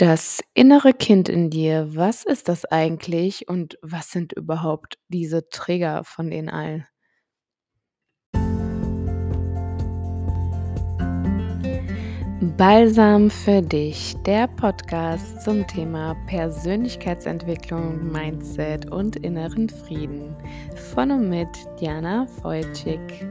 Das innere Kind in dir, was ist das eigentlich und was sind überhaupt diese Trigger von den allen? Balsam für dich, der Podcast zum Thema Persönlichkeitsentwicklung, Mindset und inneren Frieden. Von und mit Diana Wojcik.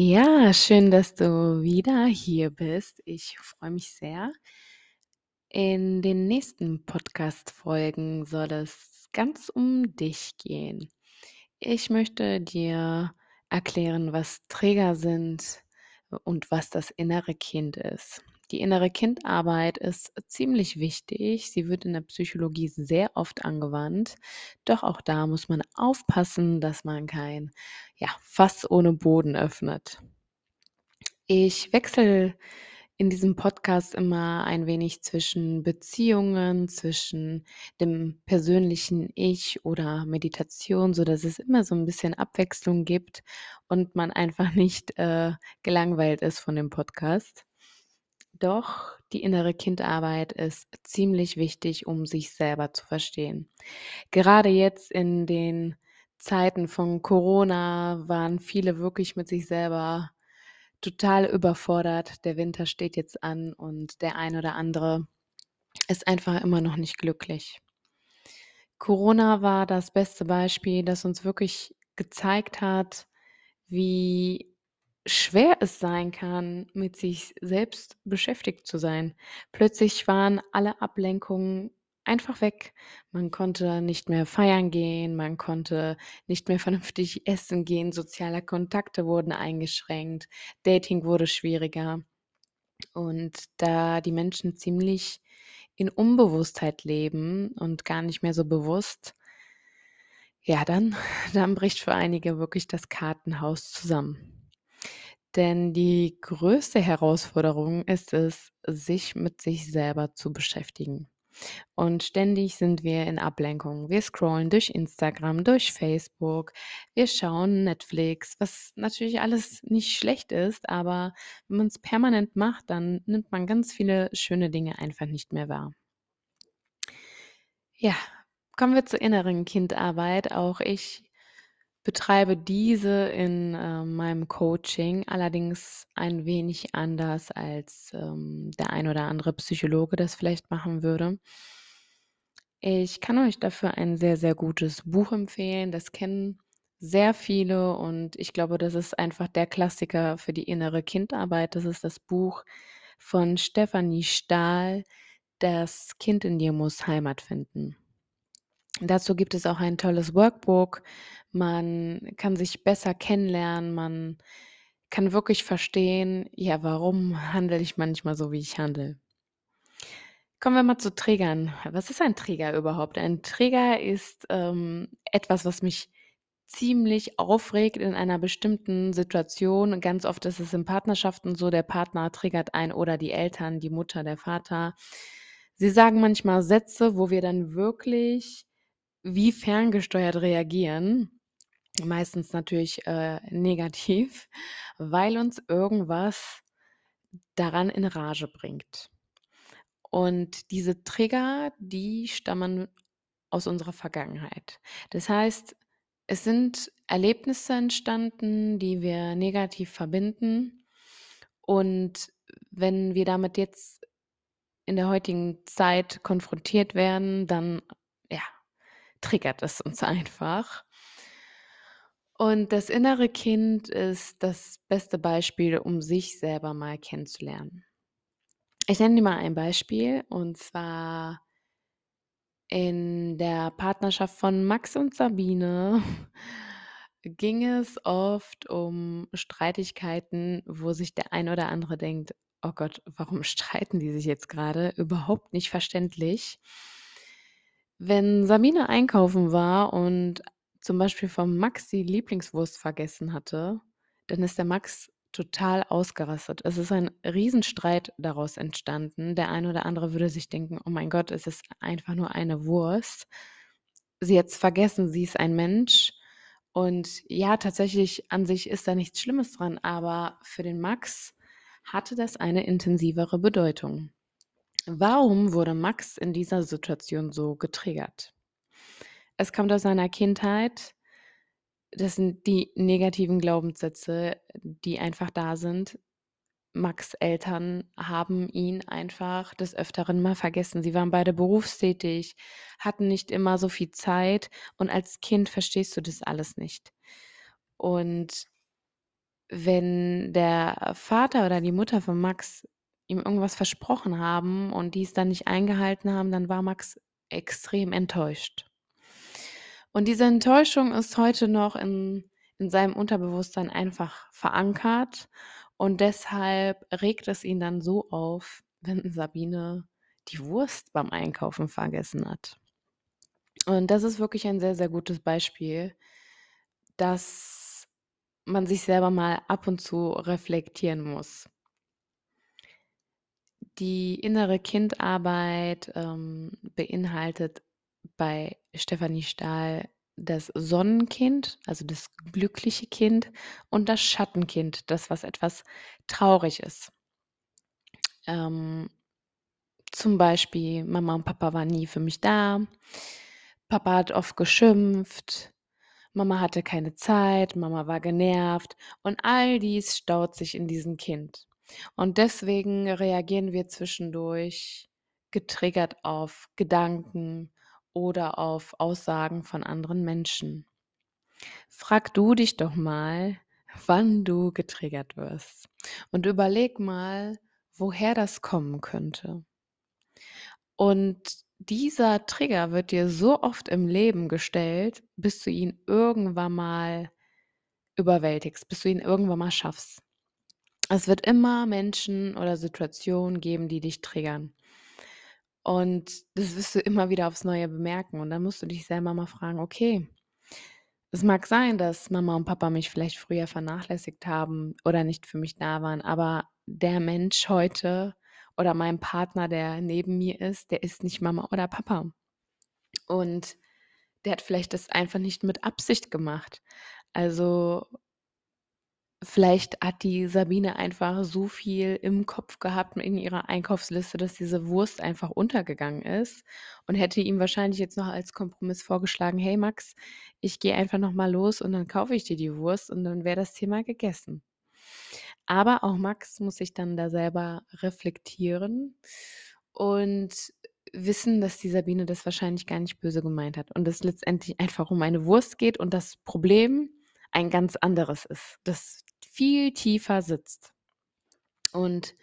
Ja, schön, dass du wieder hier bist. Ich freue mich sehr. In den nächsten Podcast-Folgen soll es ganz um dich gehen. Ich möchte dir erklären, was Träger sind und was das innere Kind ist. Die innere Kindarbeit ist ziemlich wichtig. Sie wird in der Psychologie sehr oft angewandt. Doch auch da muss man aufpassen, dass man kein ja, Fass ohne Boden öffnet. Ich wechsle in diesem Podcast immer ein wenig zwischen Beziehungen, zwischen dem persönlichen Ich oder Meditation, so dass es immer so ein bisschen Abwechslung gibt und man einfach nicht äh, gelangweilt ist von dem Podcast. Doch die innere Kindarbeit ist ziemlich wichtig, um sich selber zu verstehen. Gerade jetzt in den Zeiten von Corona waren viele wirklich mit sich selber total überfordert. Der Winter steht jetzt an und der ein oder andere ist einfach immer noch nicht glücklich. Corona war das beste Beispiel, das uns wirklich gezeigt hat, wie schwer es sein kann, mit sich selbst beschäftigt zu sein. Plötzlich waren alle Ablenkungen einfach weg. Man konnte nicht mehr feiern gehen, man konnte nicht mehr vernünftig essen gehen, soziale Kontakte wurden eingeschränkt, Dating wurde schwieriger. Und da die Menschen ziemlich in Unbewusstheit leben und gar nicht mehr so bewusst, ja, dann, dann bricht für einige wirklich das Kartenhaus zusammen. Denn die größte Herausforderung ist es, sich mit sich selber zu beschäftigen. Und ständig sind wir in Ablenkung. Wir scrollen durch Instagram, durch Facebook, wir schauen Netflix, was natürlich alles nicht schlecht ist, aber wenn man es permanent macht, dann nimmt man ganz viele schöne Dinge einfach nicht mehr wahr. Ja, kommen wir zur inneren Kindarbeit. Auch ich betreibe diese in äh, meinem Coaching, allerdings ein wenig anders als ähm, der ein oder andere Psychologe das vielleicht machen würde. Ich kann euch dafür ein sehr, sehr gutes Buch empfehlen. Das kennen sehr viele und ich glaube, das ist einfach der Klassiker für die innere Kindarbeit. Das ist das Buch von Stefanie Stahl, Das Kind in dir muss Heimat finden. Dazu gibt es auch ein tolles Workbook. Man kann sich besser kennenlernen. Man kann wirklich verstehen, ja, warum handle ich manchmal so, wie ich handle. Kommen wir mal zu Trägern. Was ist ein Träger überhaupt? Ein Träger ist ähm, etwas, was mich ziemlich aufregt in einer bestimmten Situation. Ganz oft ist es in Partnerschaften so, der Partner triggert ein oder die Eltern, die Mutter, der Vater. Sie sagen manchmal Sätze, wo wir dann wirklich wie ferngesteuert reagieren. Meistens natürlich äh, negativ, weil uns irgendwas daran in Rage bringt. Und diese Trigger, die stammen aus unserer Vergangenheit. Das heißt, es sind Erlebnisse entstanden, die wir negativ verbinden. Und wenn wir damit jetzt in der heutigen Zeit konfrontiert werden, dann triggert es uns einfach. Und das innere Kind ist das beste Beispiel, um sich selber mal kennenzulernen. Ich nenne dir mal ein Beispiel und zwar in der Partnerschaft von Max und Sabine ging es oft um Streitigkeiten, wo sich der ein oder andere denkt, oh Gott, warum streiten die sich jetzt gerade? Überhaupt nicht verständlich. Wenn Sabine einkaufen war und zum Beispiel vom Max die Lieblingswurst vergessen hatte, dann ist der Max total ausgerastet. Es ist ein Riesenstreit daraus entstanden. Der eine oder andere würde sich denken, oh mein Gott, es ist einfach nur eine Wurst. Sie hat's vergessen, sie ist ein Mensch. Und ja, tatsächlich an sich ist da nichts Schlimmes dran, aber für den Max hatte das eine intensivere Bedeutung. Warum wurde Max in dieser Situation so getriggert? Es kommt aus seiner Kindheit. Das sind die negativen Glaubenssätze, die einfach da sind. Max' Eltern haben ihn einfach des Öfteren mal vergessen. Sie waren beide berufstätig, hatten nicht immer so viel Zeit und als Kind verstehst du das alles nicht. Und wenn der Vater oder die Mutter von Max ihm irgendwas versprochen haben und die es dann nicht eingehalten haben, dann war Max extrem enttäuscht. Und diese Enttäuschung ist heute noch in, in seinem Unterbewusstsein einfach verankert und deshalb regt es ihn dann so auf, wenn Sabine die Wurst beim Einkaufen vergessen hat. Und das ist wirklich ein sehr, sehr gutes Beispiel, dass man sich selber mal ab und zu reflektieren muss. Die innere Kindarbeit ähm, beinhaltet bei Stefanie Stahl das Sonnenkind, also das glückliche Kind und das Schattenkind, das was etwas traurig ist. Ähm, zum Beispiel, Mama und Papa waren nie für mich da. Papa hat oft geschimpft. Mama hatte keine Zeit. Mama war genervt. Und all dies staut sich in diesem Kind. Und deswegen reagieren wir zwischendurch getriggert auf Gedanken oder auf Aussagen von anderen Menschen. Frag du dich doch mal, wann du getriggert wirst. Und überleg mal, woher das kommen könnte. Und dieser Trigger wird dir so oft im Leben gestellt, bis du ihn irgendwann mal überwältigst, bis du ihn irgendwann mal schaffst. Es wird immer Menschen oder Situationen geben, die dich triggern. Und das wirst du immer wieder aufs Neue bemerken. Und dann musst du dich selber mal fragen, okay, es mag sein, dass Mama und Papa mich vielleicht früher vernachlässigt haben oder nicht für mich da waren, aber der Mensch heute oder mein Partner, der neben mir ist, der ist nicht Mama oder Papa. Und der hat vielleicht das einfach nicht mit Absicht gemacht. Also vielleicht hat die Sabine einfach so viel im Kopf gehabt in ihrer Einkaufsliste, dass diese Wurst einfach untergegangen ist und hätte ihm wahrscheinlich jetzt noch als Kompromiss vorgeschlagen, hey Max, ich gehe einfach noch mal los und dann kaufe ich dir die Wurst und dann wäre das Thema gegessen. Aber auch Max muss sich dann da selber reflektieren und wissen, dass die Sabine das wahrscheinlich gar nicht böse gemeint hat und es letztendlich einfach um eine Wurst geht und das Problem ein ganz anderes ist, das viel tiefer sitzt. Und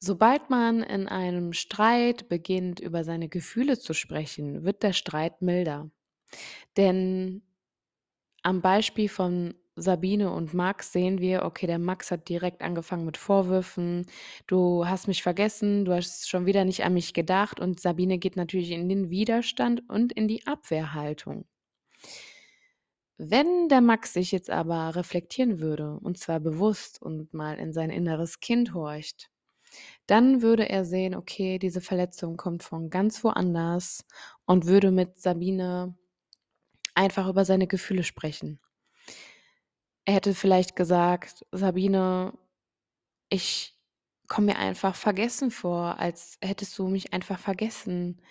sobald man in einem Streit beginnt, über seine Gefühle zu sprechen, wird der Streit milder. Denn am Beispiel von Sabine und Max sehen wir, okay, der Max hat direkt angefangen mit Vorwürfen. Du hast mich vergessen, du hast schon wieder nicht an mich gedacht. Und Sabine geht natürlich in den Widerstand und in die Abwehrhaltung. Wenn der Max sich jetzt aber reflektieren würde, und zwar bewusst und mal in sein inneres Kind horcht, dann würde er sehen, okay, diese Verletzung kommt von ganz woanders und würde mit Sabine einfach über seine Gefühle sprechen. Er hätte vielleicht gesagt: „Sabine, ich komme mir einfach vergessen vor, als hättest du mich einfach vergessen.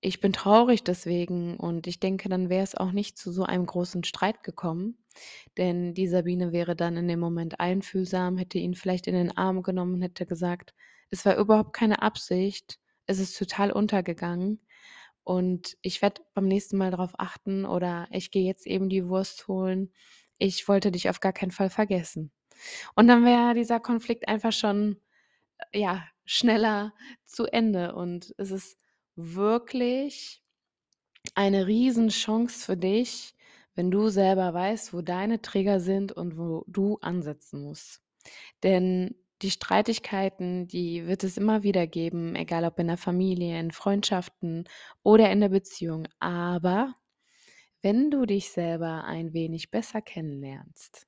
Ich bin traurig deswegen.“ Und ich denke, dann wäre es auch nicht zu so einem großen Streit gekommen, denn die Sabine wäre dann in dem Moment einfühlsam, hätte ihn vielleicht in den Arm genommen und hätte gesagt: „Es war überhaupt keine Absicht. Es ist total untergegangen und ich werde beim nächsten Mal darauf achten oder ich gehe jetzt eben die Wurst holen ich wollte dich auf gar keinen Fall vergessen. Und dann wäre dieser Konflikt einfach schon, äh, ja, schneller zu Ende. Und es ist wirklich eine Riesenchance für dich, wenn du selber weißt, wo deine Trigger sind und wo du ansetzen musst. Denn die Streitigkeiten, die wird es immer wieder geben, egal ob in der Familie, in Freundschaften oder in der Beziehung. Aber wenn du dich selber ein wenig besser kennenlernst,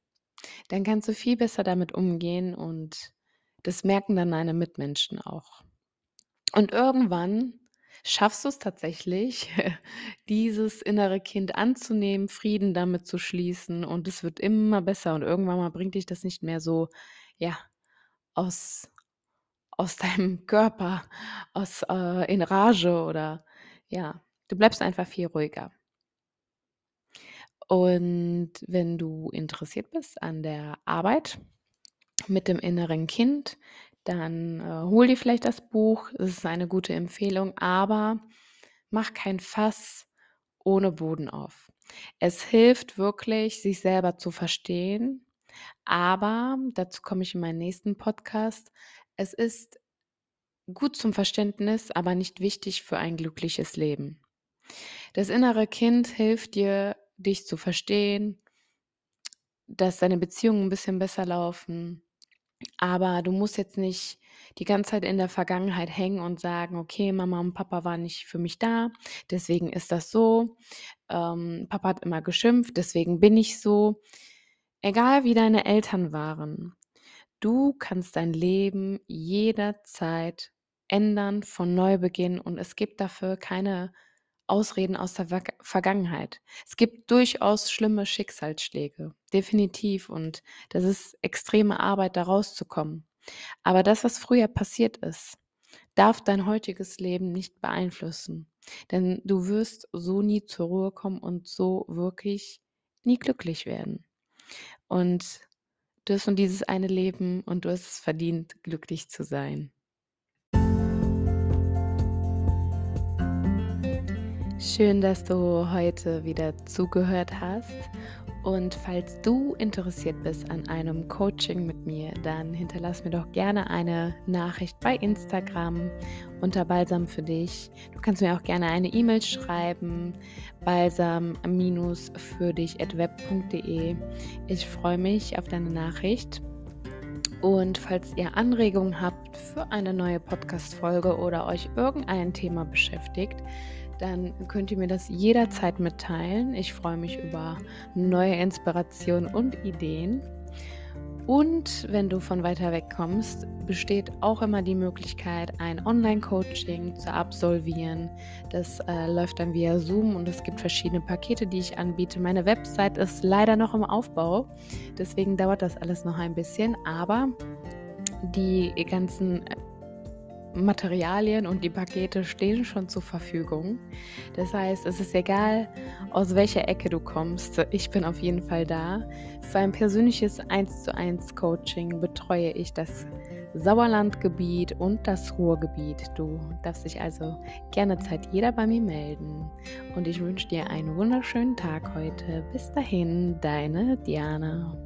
dann kannst du viel besser damit umgehen und das merken dann deine Mitmenschen auch. Und irgendwann schaffst du es tatsächlich, dieses innere Kind anzunehmen, Frieden damit zu schließen und es wird immer besser und irgendwann mal bringt dich das nicht mehr so, ja, aus aus deinem Körper, aus äh, in Rage oder ja, du bleibst einfach viel ruhiger. Und wenn du interessiert bist an der Arbeit mit dem inneren Kind, dann, äh, hol dir vielleicht das Buch. Es ist eine gute Empfehlung, aber mach kein Fass ohne Boden auf. Es hilft wirklich, sich selber zu verstehen, aber dazu komme ich in meinem nächsten Podcast. Es ist gut zum Verständnis, aber nicht wichtig für ein glückliches Leben. Das innere Kind hilft dir, dich zu verstehen, dass deine Beziehungen ein bisschen besser laufen, aber du musst jetzt nicht die ganze Zeit in der Vergangenheit hängen und sagen: „Okay, Mama und Papa waren nicht für mich da, deswegen ist das so. Ähm, Papa hat immer geschimpft, deswegen bin ich so.“ Egal wie deine Eltern waren, du kannst dein Leben jederzeit ändern, von neu beginnen und es gibt dafür keine Ausreden aus der Verg Vergangenheit. Es gibt durchaus schlimme Schicksalsschläge, definitiv und das ist extreme Arbeit, da rauszukommen. Aber das, was früher passiert ist, darf dein heutiges Leben nicht beeinflussen, denn du wirst so nie zur Ruhe kommen und so wirklich nie glücklich werden. Und du hast nur dieses eine Leben und du hast es verdient, glücklich zu sein. Schön, dass du heute wieder zugehört hast. Und falls du interessiert bist an einem Coaching mit mir, dann hinterlass mir doch gerne eine Nachricht bei Instagram unter Balsam für dich. Du kannst mir auch gerne eine E-Mail schreiben, balsam-für dich at web.de. Ich freue mich auf deine Nachricht. Und falls ihr Anregungen habt für eine neue Podcast-Folge oder euch irgendein Thema beschäftigt, dann könnt ihr mir das jederzeit mitteilen. Ich freue mich über neue Inspirationen und Ideen. Und wenn du von weiter weg kommst, besteht auch immer die Möglichkeit, ein Online-Coaching zu absolvieren. Das äh, läuft dann via Zoom und es gibt verschiedene Pakete, die ich anbiete. Meine Website ist leider noch im Aufbau, deswegen dauert das alles noch ein bisschen, aber die ganzen Materialien und die Pakete stehen schon zur Verfügung. Das heißt, es ist egal, aus welcher Ecke du kommst. Ich bin auf jeden Fall da. Für ein persönliches 1 zu 1 Coaching betreue ich das Sauerlandgebiet und das Ruhrgebiet. Du darfst dich also gerne Zeit jeder bei mir melden. Und ich wünsche dir einen wunderschönen Tag heute. Bis dahin, deine Diana.